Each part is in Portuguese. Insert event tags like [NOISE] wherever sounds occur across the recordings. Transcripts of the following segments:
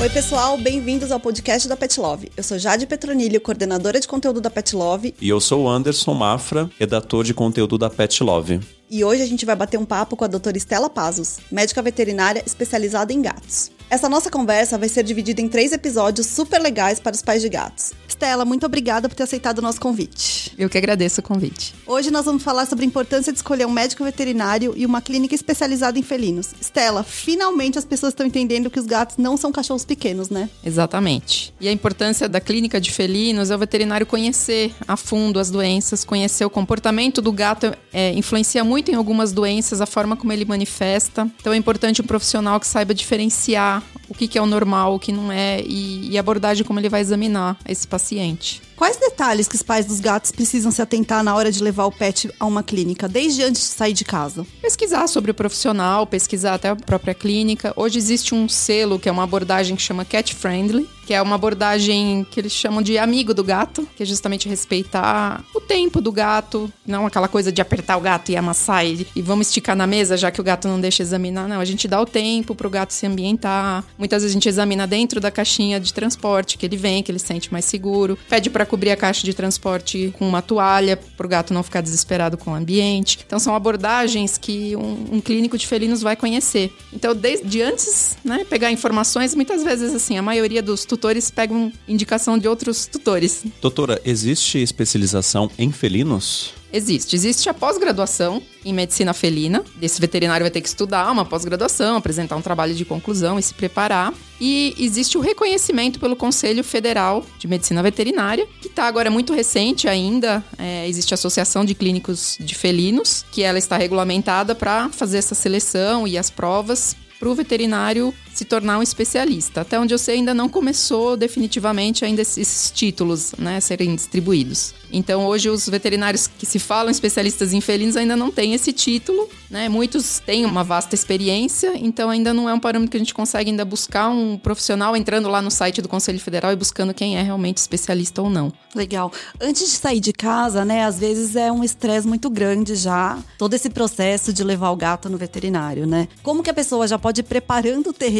Oi, pessoal, bem-vindos ao podcast da Pet Love. Eu sou Jade Petronilho, coordenadora de conteúdo da Pet Love. E eu sou o Anderson Mafra, redator de conteúdo da Pet Love. E hoje a gente vai bater um papo com a doutora Estela Pazos, médica veterinária especializada em gatos. Essa nossa conversa vai ser dividida em três episódios super legais para os pais de gatos. Estela, muito obrigada por ter aceitado o nosso convite. Eu que agradeço o convite. Hoje nós vamos falar sobre a importância de escolher um médico veterinário e uma clínica especializada em felinos. Estela, finalmente as pessoas estão entendendo que os gatos não são cachorros pequenos, né? Exatamente. E a importância da clínica de felinos é o veterinário conhecer a fundo as doenças, conhecer o comportamento do gato, é, influencia muito em algumas doenças, a forma como ele manifesta. Então é importante um profissional que saiba diferenciar o que, que é o normal, o que não é, e, e a abordagem como ele vai examinar esse paciente. Quais detalhes que os pais dos gatos precisam se atentar na hora de levar o pet a uma clínica, desde antes de sair de casa? Pesquisar sobre o profissional, pesquisar até a própria clínica. Hoje existe um selo que é uma abordagem que chama Cat Friendly, que é uma abordagem que eles chamam de amigo do gato, que é justamente respeitar o tempo do gato, não aquela coisa de apertar o gato e amassar ele e vamos esticar na mesa já que o gato não deixa examinar. Não, a gente dá o tempo pro gato se ambientar. Muitas vezes a gente examina dentro da caixinha de transporte que ele vem, que ele sente mais seguro. Pede para cobrir a caixa de transporte com uma toalha para o gato não ficar desesperado com o ambiente. Então são abordagens que um, um, clínico de felinos vai conhecer. Então desde antes, né, pegar informações, muitas vezes assim, a maioria dos tutores pegam indicação de outros tutores. Doutora, existe especialização em felinos? Existe. Existe a pós-graduação em medicina felina. Esse veterinário vai ter que estudar uma pós-graduação, apresentar um trabalho de conclusão e se preparar. E existe o reconhecimento pelo Conselho Federal de Medicina Veterinária, que está agora muito recente ainda. É, existe a Associação de Clínicos de Felinos, que ela está regulamentada para fazer essa seleção e as provas para o veterinário se tornar um especialista. Até onde eu sei, ainda não começou definitivamente ainda esses títulos né, serem distribuídos. Então, hoje, os veterinários que se falam especialistas em felinos ainda não têm esse título. Né? Muitos têm uma vasta experiência, então ainda não é um parâmetro que a gente consegue ainda buscar um profissional entrando lá no site do Conselho Federal e buscando quem é realmente especialista ou não. Legal. Antes de sair de casa, né, às vezes é um estresse muito grande já, todo esse processo de levar o gato no veterinário, né? Como que a pessoa já pode ir preparando o terreno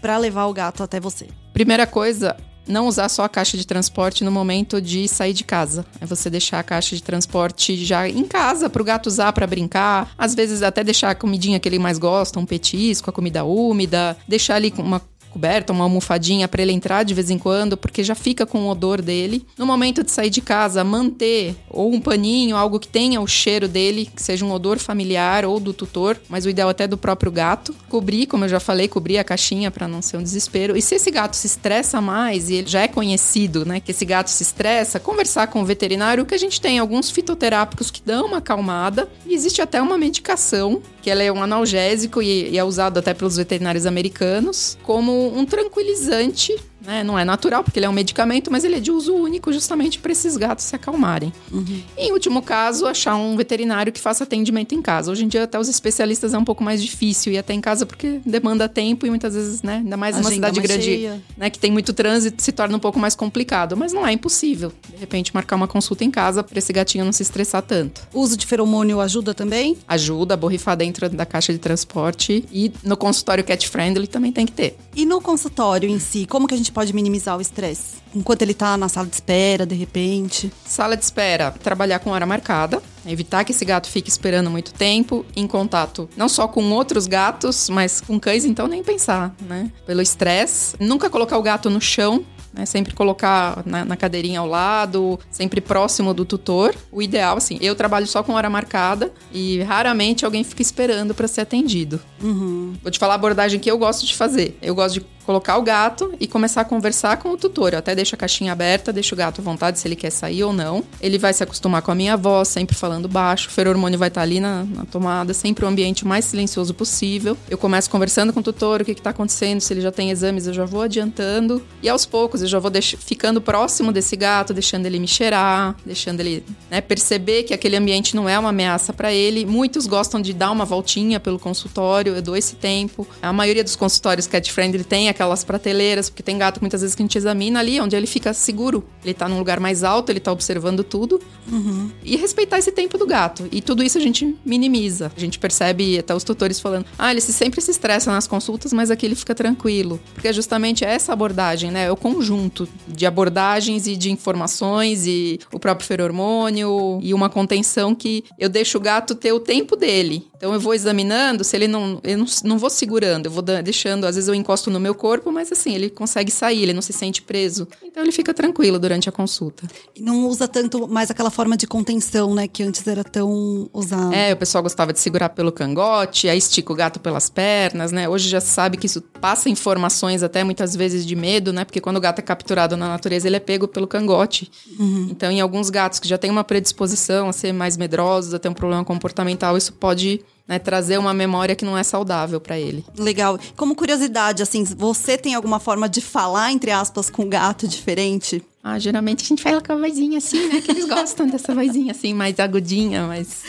para levar o gato até você? Primeira coisa, não usar só a caixa de transporte no momento de sair de casa. É você deixar a caixa de transporte já em casa para o gato usar para brincar. Às vezes até deixar a comidinha que ele mais gosta, um petisco, a comida úmida, deixar ali uma coberta, uma almofadinha para ele entrar de vez em quando, porque já fica com o odor dele. No momento de sair de casa, manter ou um paninho, algo que tenha o cheiro dele, que seja um odor familiar ou do tutor, mas o ideal até do próprio gato. Cobrir, como eu já falei, cobrir a caixinha para não ser um desespero. E se esse gato se estressa mais e ele já é conhecido, né, que esse gato se estressa, conversar com o veterinário que a gente tem alguns fitoterápicos que dão uma acalmada e existe até uma medicação que ela é um analgésico e, e é usado até pelos veterinários americanos como um tranquilizante né? Não é natural, porque ele é um medicamento, mas ele é de uso único justamente para esses gatos se acalmarem. Uhum. E, em último caso, achar um veterinário que faça atendimento em casa. Hoje em dia, até os especialistas é um pouco mais difícil ir até em casa porque demanda tempo e muitas vezes, né? Ainda mais numa cidade grande, né? Que tem muito trânsito, se torna um pouco mais complicado. Mas não é impossível, de repente, marcar uma consulta em casa para esse gatinho não se estressar tanto. O uso de feromônio ajuda também? Ajuda a borrifar dentro da caixa de transporte. E no consultório cat friendly também tem que ter. E no consultório em si, como que a gente pode minimizar o estresse? Enquanto ele tá na sala de espera, de repente. Sala de espera, trabalhar com hora marcada, evitar que esse gato fique esperando muito tempo, em contato não só com outros gatos, mas com cães, então nem pensar, né? Pelo estresse. Nunca colocar o gato no chão, né? Sempre colocar na, na, cadeirinha ao lado, sempre próximo do tutor. O ideal, assim, eu trabalho só com hora marcada e raramente alguém fica esperando para ser atendido. Uhum. Vou te falar a abordagem que eu gosto de fazer. Eu gosto de colocar o gato e começar a conversar com o tutor. Eu até deixo a caixinha aberta, deixo o gato à vontade se ele quer sair ou não. Ele vai se acostumar com a minha voz, sempre falando baixo. O feromônio vai estar ali na, na tomada, sempre o ambiente mais silencioso possível. Eu começo conversando com o tutor, o que está acontecendo, se ele já tem exames, eu já vou adiantando. E aos poucos eu já vou ficando próximo desse gato, deixando ele me cheirar, deixando ele né, perceber que aquele ambiente não é uma ameaça para ele. Muitos gostam de dar uma voltinha pelo consultório. eu dou esse tempo. A maioria dos consultórios cat friendly tem aquelas prateleiras, porque tem gato muitas vezes que a gente examina ali, onde ele fica seguro. Ele tá num lugar mais alto, ele tá observando tudo. Uhum. E respeitar esse tempo do gato. E tudo isso a gente minimiza. A gente percebe até os tutores falando: ah, ele sempre se estressa nas consultas, mas aqui ele fica tranquilo. Porque é justamente essa abordagem, né? É o conjunto de abordagens e de informações e o próprio feromônio e uma contenção que eu deixo o gato ter o tempo dele. Então eu vou examinando, se ele não. Eu não, não vou segurando, eu vou deixando, às vezes eu encosto no meu corpo, mas assim, ele consegue sair, ele não se sente preso. Então ele fica tranquilo durante a consulta. E não usa tanto mais aquela forma de contenção, né, que antes era tão usada. É, o pessoal gostava de segurar pelo cangote, aí estica o gato pelas pernas, né? Hoje já se sabe que isso passa informações até muitas vezes de medo, né? Porque quando o gato é capturado na natureza, ele é pego pelo cangote. Uhum. Então, em alguns gatos que já têm uma predisposição a ser mais medrosos, a ter um problema comportamental, isso pode né, trazer uma memória que não é saudável para ele. Legal. Como curiosidade, assim, você tem alguma forma de falar, entre aspas, com o gato diferente? Ah, geralmente a gente fala com a vozinha assim, né? Que eles gostam [LAUGHS] dessa vozinha assim, mais agudinha, mais.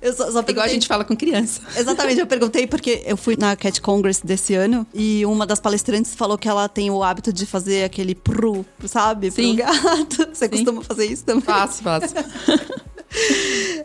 Eu só, só perguntei... Igual a gente fala com criança. [LAUGHS] Exatamente, eu perguntei porque eu fui na Cat Congress desse ano e uma das palestrantes falou que ela tem o hábito de fazer aquele pru, sabe? Sim. Pro gato. Você Sim. costuma fazer isso também? Faço, faço. [LAUGHS]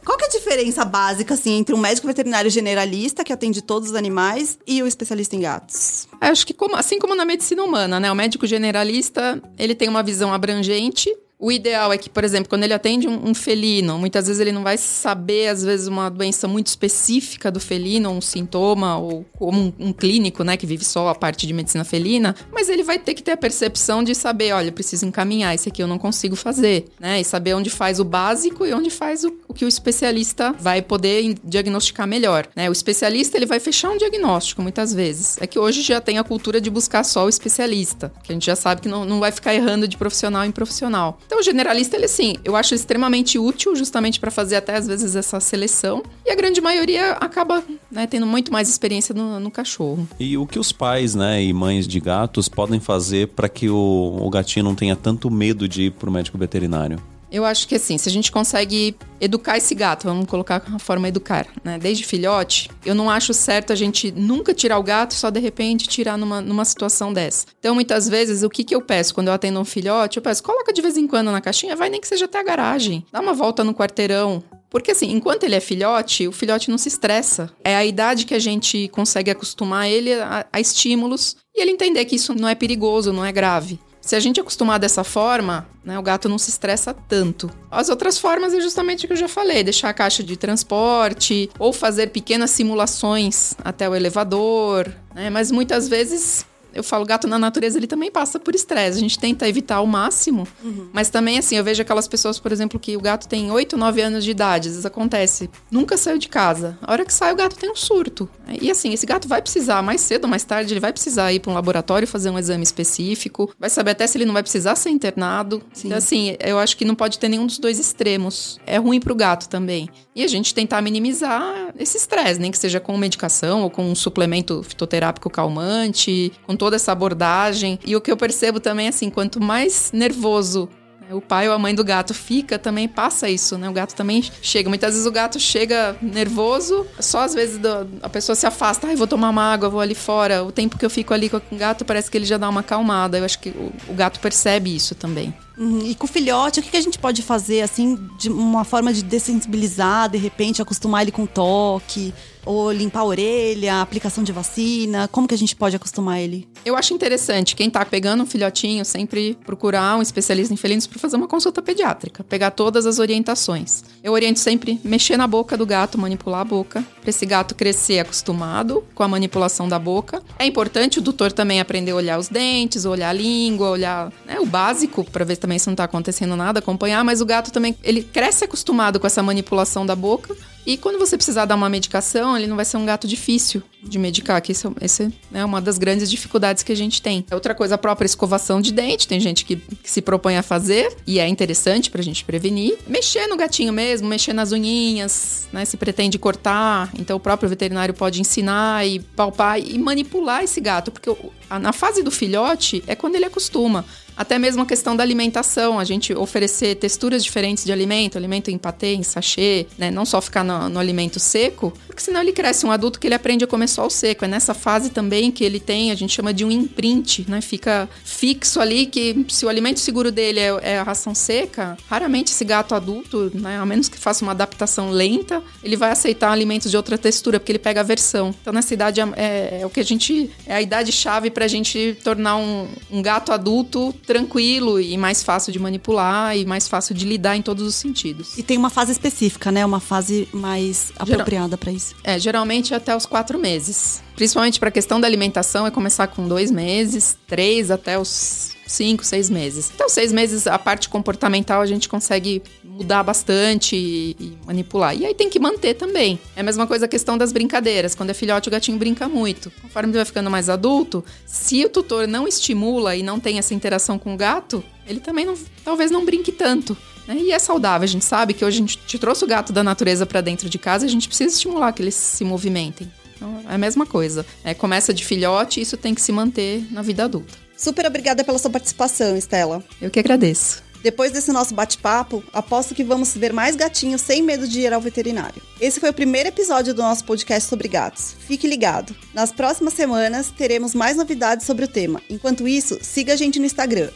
Qual que é a diferença básica, assim, entre um médico veterinário generalista, que atende todos os animais, e o especialista em gatos? Acho que como, assim como na medicina humana, né? O médico generalista, ele tem uma visão abrangente o ideal é que, por exemplo, quando ele atende um, um, felino, muitas vezes ele não vai saber, às vezes, uma doença muito específica do felino, um sintoma, ou como um, um, clínico, né, que vive só a parte de medicina felina, mas ele vai ter que ter a percepção de saber, olha, eu preciso encaminhar, esse aqui eu não consigo fazer, né, e saber onde faz o básico e onde faz o, o que o especialista vai poder diagnosticar melhor, né. O especialista, ele vai fechar um diagnóstico, muitas vezes. É que hoje já tem a cultura de buscar só o especialista, que a gente já sabe que não, não vai ficar errando de profissional em profissional. Então, o generalista, ele assim, eu acho extremamente útil justamente para fazer até às vezes essa seleção. E a grande maioria acaba né, tendo muito mais experiência no, no, cachorro. E o que os pais, né, e mães de gatos podem fazer para que o, o gatinho não tenha tanto medo de ir pro médico veterinário? Eu acho que assim, se a gente consegue educar esse gato, vamos colocar a forma educar, né? Desde filhote, eu não acho certo a gente nunca tirar o gato só de repente tirar numa, numa situação dessa. Então, muitas vezes, o que, que eu peço quando eu atendo um filhote? Eu peço, coloca de vez em quando na caixinha, vai nem que seja até a garagem, dá uma volta no quarteirão, porque assim, enquanto ele é filhote, o filhote não se estressa. É a idade que a gente consegue acostumar ele a, a, estímulos e ele entender que isso não é perigoso, não é grave. Se a gente acostumar dessa forma, né, o gato não se estressa tanto. As outras formas é justamente o que eu já falei: deixar a caixa de transporte ou fazer pequenas simulações até o elevador. Né, mas muitas vezes eu falo, gato na natureza, ele também passa por estresse. A gente tenta evitar ao máximo. Uhum. Mas também, assim, eu vejo aquelas pessoas, por exemplo, que o gato tem 8, 9 anos de idade. Às vezes acontece. Nunca saiu de casa. A hora que sai, o gato tem um surto. E assim, esse gato vai precisar, mais cedo ou mais tarde, ele vai precisar ir para um laboratório fazer um exame específico. Vai saber até se ele não vai precisar ser internado. Sim. Então, assim, eu acho que não pode ter nenhum dos dois extremos. É ruim para o gato também. E a gente tentar minimizar esse estresse, nem que seja com medicação ou com um suplemento fitoterápico calmante, com toda essa abordagem. E o que eu percebo também, assim, quanto mais nervoso né, o pai ou a mãe do gato fica, também passa isso, né? O gato também chega. Muitas vezes o gato chega nervoso, só às vezes a pessoa se afasta, ai, vou tomar uma água, vou ali fora. O tempo que eu fico ali com o gato, parece que ele já dá uma acalmada. Eu acho que o gato percebe isso também. Uhum. E com o filhote, o que, a gente pode fazer, assim, de uma forma de dessensibilizar, de repente, acostumar ele com toque? Ou limpar a orelha, aplicação de vacina? Como que a gente pode acostumar ele? Eu acho interessante quem tá pegando um filhotinho sempre procurar um especialista em felinos para fazer uma consulta pediátrica, pegar todas as orientações. Eu oriento sempre mexer na boca do gato, manipular a boca, para esse gato crescer acostumado com a manipulação da boca. É importante o tutor também aprender a olhar os dentes, olhar a língua, olhar né, o básico para ver também se não tá acontecendo nada, acompanhar, mas o gato também ele cresce acostumado com essa manipulação da boca e quando você precisar dar uma medicação, ele não vai ser um gato difícil de medicar, que isso, esse é uma das grandes dificuldades que a gente tem. Outra coisa, a própria escovação de dente, tem gente que, que se propõe a fazer, e é interessante pra gente prevenir. Mexer no gatinho mesmo, mexer nas unhinhas, né, se pretende cortar, então o próprio veterinário pode ensinar e palpar e manipular esse gato, porque na fase do filhote é quando ele acostuma. Até mesmo a questão da alimentação, a gente oferecer texturas diferentes de alimento, alimento em patê, em sachê, né? Não só ficar no, no alimento seco, porque senão ele cresce um adulto que ele aprende a comer o seco. É nessa fase também que ele tem, a gente chama de um imprint, né? Fica fixo ali que se o alimento seguro dele é, é a ração seca, raramente esse gato adulto, né? A menos que faça uma adaptação lenta, ele vai aceitar alimentos de outra textura, porque ele pega a versão. Então nessa idade é, é, é o que a gente. É a idade chave pra gente tornar um, um gato adulto tranquilo e mais fácil de manipular e mais fácil de lidar em todos os sentidos. E tem uma fase específica, né? Uma fase mais apropriada para isso. É, geralmente até os quatro meses. Principalmente para a questão da alimentação, é começar com dois meses, três até os cinco, seis meses. Então, seis meses, a parte comportamental a gente consegue mudar bastante e, e, manipular. E aí tem que manter também. É a mesma coisa a questão das brincadeiras. Quando é filhote, o gatinho brinca muito. Conforme ele vai ficando mais adulto, se o tutor não estimula e não tem essa interação com o gato, ele também não, talvez não brinque tanto. Né? E é saudável, a gente sabe que hoje a gente te trouxe o gato da natureza para dentro de casa, a gente precisa estimular que eles se movimentem. Então, é a mesma coisa. É, começa de filhote e isso tem que se manter na vida adulta. Super obrigada pela sua participação, Estela. Eu que agradeço. Depois desse nosso bate-papo, aposto que vamos ver mais gatinhos sem medo de ir ao veterinário. Esse foi o primeiro episódio do nosso podcast sobre gatos. Fique ligado. Nas próximas semanas teremos mais novidades sobre o tema. Enquanto isso, siga a gente no Instagram,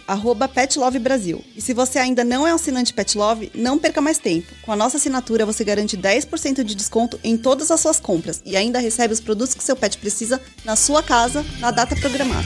@petlovebrasil. E se você ainda não é assinante Petlove, não perca mais tempo. Com a nossa assinatura, você garante 10% de desconto em todas as suas compras e ainda recebe os produtos que seu pet precisa na sua casa, na data programada.